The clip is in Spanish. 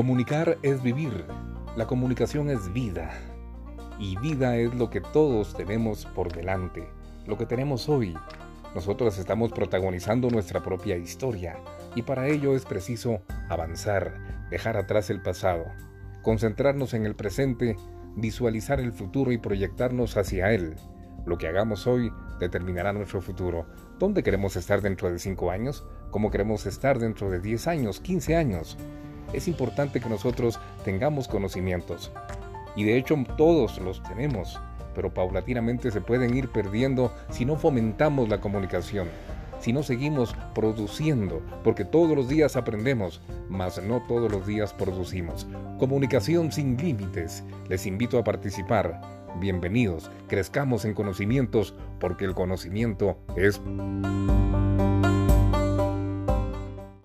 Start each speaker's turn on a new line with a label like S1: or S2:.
S1: Comunicar es vivir. La comunicación es vida. Y vida es lo que todos tenemos por delante, lo que tenemos hoy. Nosotros estamos protagonizando nuestra propia historia y para ello es preciso avanzar, dejar atrás el pasado, concentrarnos en el presente, visualizar el futuro y proyectarnos hacia él. Lo que hagamos hoy determinará nuestro futuro. ¿Dónde queremos estar dentro de 5 años? ¿Cómo queremos estar dentro de 10 años, 15 años? Es importante que nosotros tengamos conocimientos. Y de hecho todos los tenemos, pero paulatinamente se pueden ir perdiendo si no fomentamos la comunicación, si no seguimos produciendo, porque todos los días aprendemos, mas no todos los días producimos. Comunicación sin límites. Les invito a participar. Bienvenidos, crezcamos en conocimientos, porque el conocimiento es...